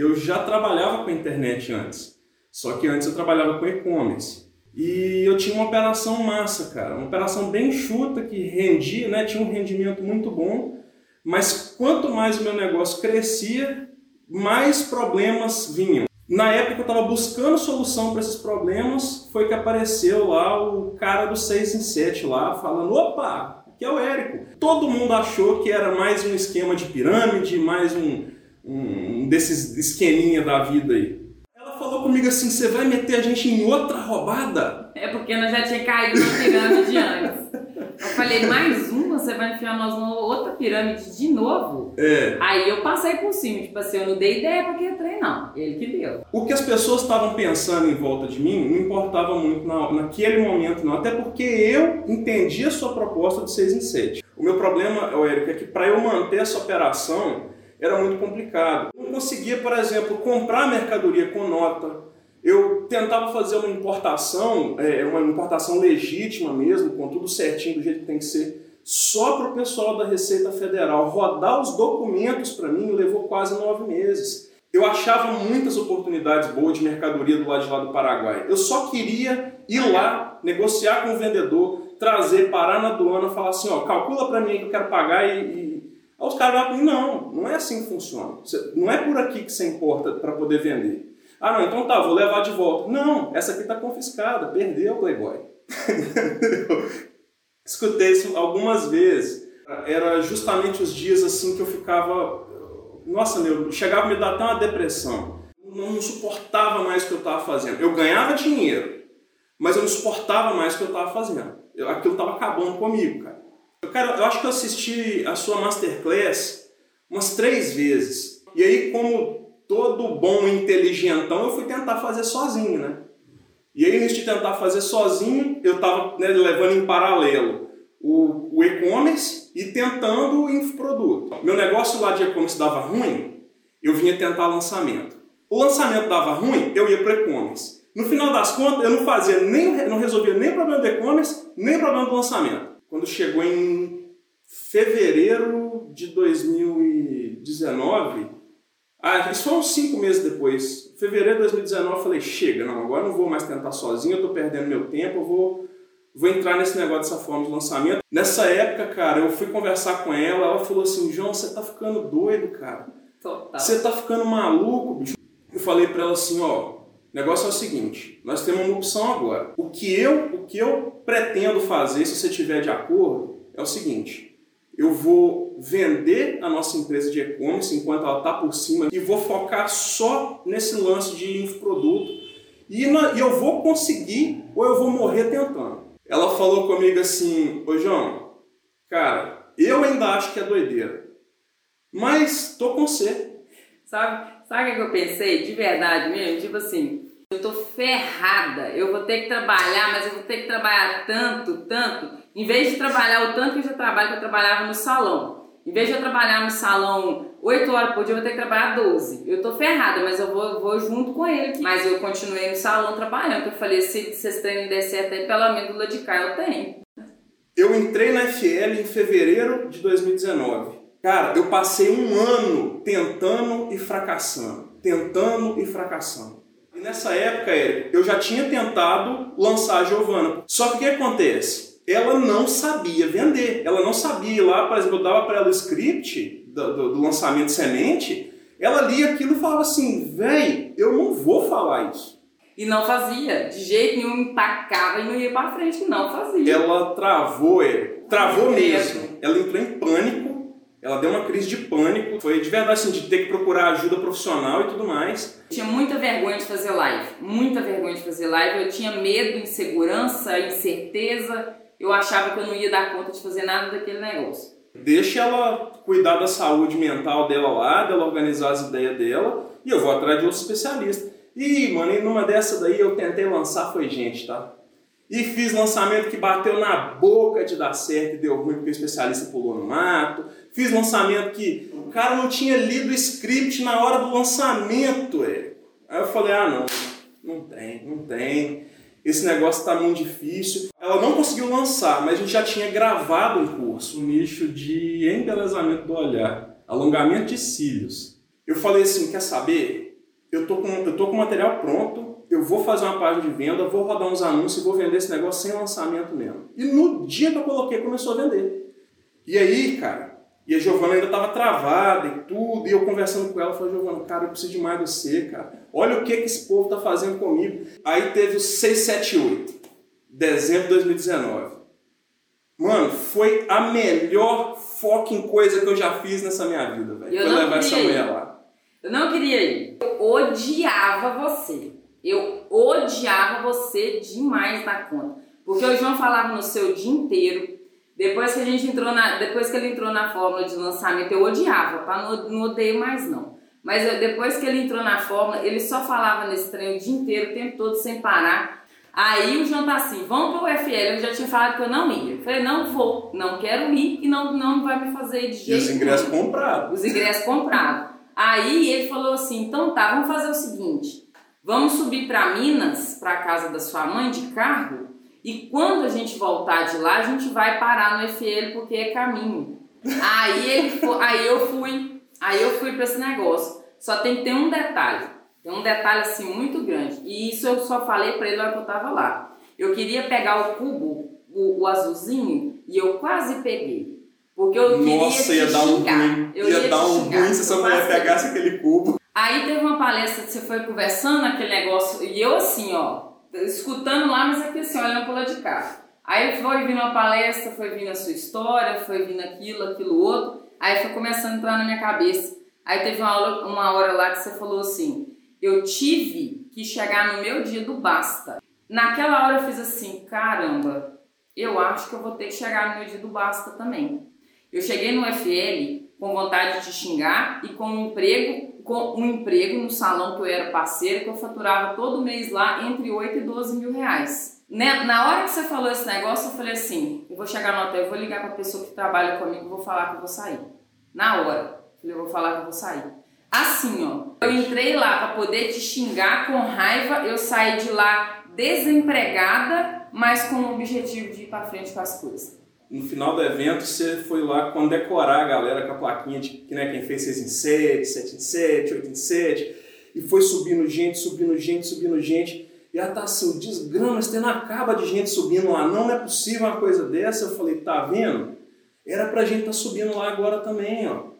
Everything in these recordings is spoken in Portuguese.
eu já trabalhava com a internet antes. Só que antes eu trabalhava com e-commerce. E eu tinha uma operação massa, cara. Uma operação bem chuta que rendia, né? Tinha um rendimento muito bom. Mas quanto mais o meu negócio crescia, mais problemas vinham. Na época que eu estava buscando solução para esses problemas, foi que apareceu lá o cara do 6 em 7 lá, falando, opa, aqui é o Érico. Todo mundo achou que era mais um esquema de pirâmide, mais um, um desses esqueminha da vida aí. Ela falou comigo assim, você vai meter a gente em outra roubada? É porque nós já tinha caído na pirâmide antes. Eu falei, mais uma? Você vai enfiar nós numa outra pirâmide de novo? É. Aí eu passei por cima, tipo assim, eu não dei ideia pra que ia treinar. Ele que deu. O que as pessoas estavam pensando em volta de mim não importava muito na, naquele momento, não. Até porque eu entendi a sua proposta de 6 em 7. O meu problema, Érico, é que para eu manter essa operação era muito complicado. Não conseguia, por exemplo, comprar mercadoria com nota eu tentava fazer uma importação, é, uma importação legítima mesmo, com tudo certinho do jeito que tem que ser, só para o pessoal da Receita Federal. Rodar os documentos para mim levou quase nove meses. Eu achava muitas oportunidades boas de mercadoria do lado de lá do Paraguai. Eu só queria ir lá, negociar com o vendedor, trazer, parar na aduana, falar assim, ó, calcula para mim que eu quero pagar e, e... Aí os caras falam, não, não é assim que funciona. Não é por aqui que você importa para poder vender. Ah, não, então tá, vou levar de volta. Não, essa aqui está confiscada, perdeu o Playboy. Escutei isso algumas vezes. Era justamente os dias assim que eu ficava. Nossa, meu, chegava a me dar até uma depressão. Não suportava mais o que eu estava fazendo. Eu ganhava dinheiro, mas eu não suportava mais o que eu estava fazendo. Aquilo estava acabando comigo, cara. Cara, eu acho que eu assisti a sua masterclass umas três vezes. E aí, como todo bom inteligentão, eu fui tentar fazer sozinho, né? E aí, antes de tentar fazer sozinho, eu estava né, levando em paralelo o, o e-commerce e tentando o infoproduto. Meu negócio lá de e-commerce dava ruim, eu vinha tentar lançamento. O lançamento dava ruim, eu ia para e-commerce. No final das contas, eu não fazia nem, não resolvia nem o problema do e-commerce, nem o problema do lançamento. Quando chegou em fevereiro de 2019, ah, isso foi uns cinco meses depois. Fevereiro de 2019 eu falei, chega, não, agora não vou mais tentar sozinho, eu tô perdendo meu tempo, eu vou, vou entrar nesse negócio dessa forma de lançamento. Nessa época, cara, eu fui conversar com ela, ela falou assim, João, você tá ficando doido, cara. Total. Você tá ficando maluco, bicho. Eu falei para ela assim, ó, o negócio é o seguinte, nós temos uma opção agora. O que eu, o que eu pretendo fazer, se você tiver de acordo, é o seguinte, eu vou vender a nossa empresa de e-commerce enquanto ela está por cima e vou focar só nesse lance de infoproduto e, e eu vou conseguir ou eu vou morrer tentando. Ela falou comigo assim, ô João, cara, eu ainda acho que é doideira, mas tô com você. Sabe, sabe o que eu pensei? De verdade mesmo, tipo assim, eu tô ferrada, eu vou ter que trabalhar, mas eu vou ter que trabalhar tanto, tanto, em vez de trabalhar o tanto que eu já trabalho, que eu trabalhava no salão. Em vez de eu trabalhar no salão 8 horas por dia, eu vou ter que trabalhar 12. Eu tô ferrada, mas eu vou, vou junto com ele. Mas eu continuei no salão trabalhando, eu falei, se, se esse treino der certo aí, pelo menos do de cá eu tenho. Eu entrei na FL em fevereiro de 2019. Cara, eu passei um ano tentando e fracassando. Tentando e fracassando. E nessa época, Eric, eu já tinha tentado lançar a Giovana. Só que o que acontece? ela não sabia vender. Ela não sabia lá, por exemplo, eu dava para ela o script do, do, do, lançamento semente, ela lia aquilo e falava assim, véi, eu não vou falar isso. E não fazia, de jeito nenhum, empacava e não ia para frente, não fazia. Ela travou, ele, travou mesmo. Ela entrou em pânico, ela deu uma crise de pânico, foi de verdade assim, de ter que procurar ajuda profissional e tudo mais. tinha muita vergonha de fazer live, muita vergonha de fazer live, eu tinha medo, insegurança, incerteza, eu achava que eu não ia dar conta de fazer nada daquele negócio. Deixa ela cuidar da saúde mental dela lá, dela organizar as ideias dela, e eu vou atrás de outro especialista. E, mano, e numa dessa daí eu tentei lançar, foi gente, tá? E fiz lançamento que bateu na boca de dar certo e deu ruim porque o especialista pulou no mato. Fiz lançamento que o cara não tinha lido o script na hora do lançamento, é. Aí eu falei, ah não, não tem, não tem esse negócio está muito difícil. Ela não conseguiu lançar, mas a gente já tinha gravado um curso, um nicho de embelezamento do olhar, alongamento de cílios. Eu falei assim, quer saber? eu tô com, eu tô com material pronto, eu vou fazer uma página de venda, vou rodar uns anúncios e vou vender esse negócio sem lançamento mesmo. E no dia que eu coloquei, começou a vender. E aí, cara, e a Giovana ainda estava travada e tudo, e eu conversando com ela, falei, Giovana, cara, eu preciso de mais de você, cara. Olha o que, que esse povo tá fazendo comigo. Aí teve o 678, dezembro de 2019. Mano, foi a melhor fucking coisa que eu já fiz nessa minha vida, velho. Foi levar essa mulher lá. Eu não queria ir. Eu odiava você. Eu odiava você demais na conta. Porque o João falava no seu dia inteiro. Depois que a gente entrou na. Depois que ele entrou na fórmula de lançamento, eu odiava, tá? Não, não odeio mais não. Mas eu, depois que ele entrou na fórmula, ele só falava nesse trem o dia inteiro, o tempo todo, sem parar. Aí o João tá assim, vamos pro UFL, eu já tinha falado que eu não ia. Eu falei, não vou, não quero ir e não, não vai me fazer de jeito E os ingressos comprados. Os ingressos comprados. Aí ele falou assim, então tá, vamos fazer o seguinte, vamos subir para Minas, para casa da sua mãe de carro, e quando a gente voltar de lá, a gente vai parar no UFL porque é caminho. Aí ele aí eu fui, aí eu fui para esse negócio. Só tem que ter um detalhe. Tem um detalhe assim muito grande. E isso eu só falei para ele na hora que eu tava lá. Eu queria pegar o cubo, o, o azulzinho, e eu quase peguei. Porque eu queria Nossa, ia dar um ruim. Eu ia, ia dar um ruim se essa mulher pegasse aquele cubo. Aí teve uma palestra que você foi conversando, aquele negócio, e eu assim, ó, escutando lá, mas aqui assim, olhando pro lado de cá. Aí foi vindo uma palestra, foi vindo a sua história, foi vindo aquilo, aquilo outro, aí foi começando a entrar na minha cabeça. Aí teve uma, aula, uma hora lá que você falou assim, eu tive que chegar no meu dia do basta. Naquela hora eu fiz assim, caramba, eu acho que eu vou ter que chegar no meu dia do basta também. Eu cheguei no FL com vontade de xingar e com um emprego, com um emprego no salão que eu era parceira, que eu faturava todo mês lá entre 8 e 12 mil reais. Né? Na hora que você falou esse negócio, eu falei assim, eu vou chegar no hotel, eu vou ligar para a pessoa que trabalha comigo, vou falar que eu vou sair. Na hora. Eu falei, eu vou falar que eu vou sair. Assim, ó. Eu entrei lá para poder te xingar com raiva, eu saí de lá desempregada, mas com o objetivo de ir para frente com as coisas. No final do evento, você foi lá condecorar a galera com a plaquinha de né, quem fez 6 em 7, 7 em 7, 8 em 7, e foi subindo gente, subindo gente, subindo gente. E ela tá assim, desgrama, esse não acaba de gente subindo lá, não, não é possível uma coisa dessa. Eu falei, tá vendo? Era pra gente tá subindo lá agora também, ó.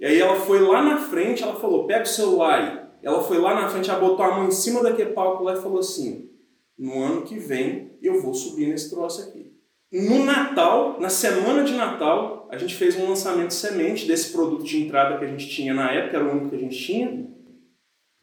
E aí ela foi lá na frente, ela falou, pega o celular aí. Ela foi lá na frente, ela botou a mão em cima daquele palco lá e falou assim, no ano que vem eu vou subir nesse troço aqui. No Natal, na semana de Natal, a gente fez um lançamento semente desse produto de entrada que a gente tinha na época, era o único que a gente tinha.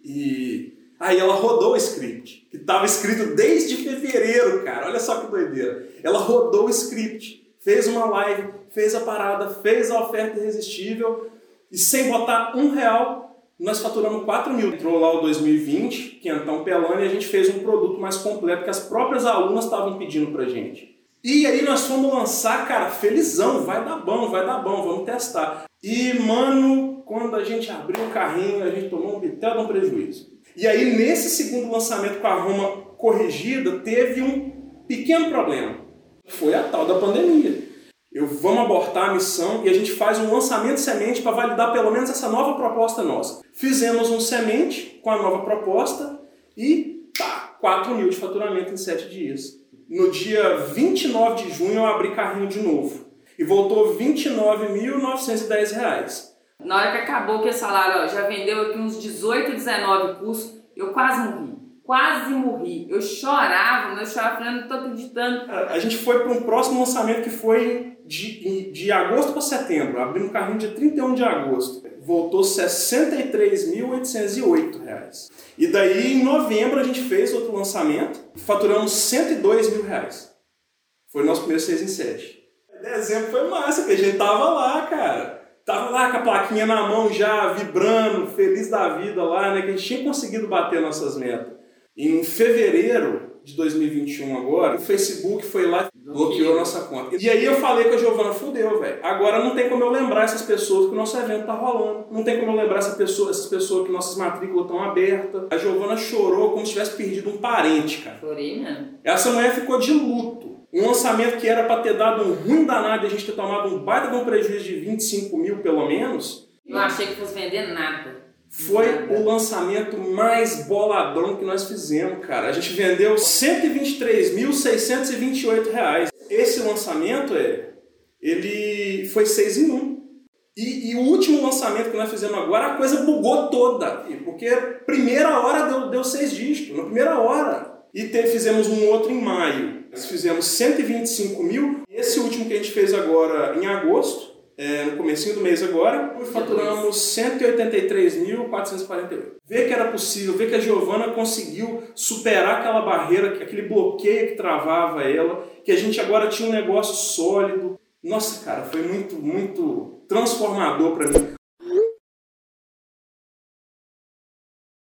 E aí ela rodou o script, que estava escrito desde fevereiro, cara. Olha só que doideira. Ela rodou o script, fez uma live, fez a parada, fez a oferta irresistível e sem botar um real, nós faturamos 4 mil. Entrou lá o 2020, quentão pelando, e a gente fez um produto mais completo que as próprias alunas estavam pedindo pra gente. E aí nós fomos lançar, cara, felizão, vai dar bom, vai dar bom, vamos testar. E, mano, quando a gente abriu o carrinho, a gente tomou um bitel de um prejuízo. E aí, nesse segundo lançamento com a Roma corrigida, teve um pequeno problema. Foi a tal da pandemia. Eu vamos abortar a missão e a gente faz um lançamento semente para validar pelo menos essa nova proposta nossa. Fizemos um semente com a nova proposta e pá, 4 mil de faturamento em 7 dias. No dia 29 de junho eu abri carrinho de novo e voltou 29.910 reais. Na hora que acabou que esse salário, ó, já vendeu aqui uns 18, 19 cursos, eu quase morri. Quase morri. Eu chorava, eu chorava falando, não tô acreditando. A gente foi para um próximo lançamento que foi de, de agosto para setembro. Abrimos o carrinho dia 31 de agosto. Voltou 63.808 reais. E daí, em novembro, a gente fez outro lançamento. Faturamos 102 mil reais. Foi o nosso primeiro 6 em 7. Dezembro foi massa, que a gente tava lá, cara. Tava lá com a plaquinha na mão já, vibrando, feliz da vida lá, né? Que a gente tinha conseguido bater nossas metas. Em fevereiro de 2021 agora, o Facebook foi lá e bloqueou a nossa conta. E aí eu falei com a Giovana, fudeu, velho. Agora não tem como eu lembrar essas pessoas que o nosso evento tá rolando. Não tem como eu lembrar essa pessoa, essas pessoas que nossas matrículas estão abertas. A Giovana chorou como se tivesse perdido um parente, cara. Chorei mesmo. Essa mulher ficou de luto. Um lançamento que era para ter dado um ruim danado e a gente ter tomado um baita de um prejuízo de 25 mil pelo menos. Eu achei que fosse vender nada. Foi o lançamento mais boladão que nós fizemos, cara. A gente vendeu 123.628 reais. Esse lançamento é, ele foi 6 em 1. E, e, o último lançamento que nós fizemos agora, a coisa bugou toda. Porque primeira hora deu, deu seis dígitos, na primeira hora. E te, fizemos um outro em maio. Nós fizemos 125 mil. Esse último que a gente fez agora em agosto, é, no comecinho do mês agora, faturamos 183.448. Ver que era possível, ver que a Giovana conseguiu superar aquela barreira, aquele bloqueio que travava ela, que a gente agora tinha um negócio sólido. Nossa, cara, foi muito, muito transformador para mim.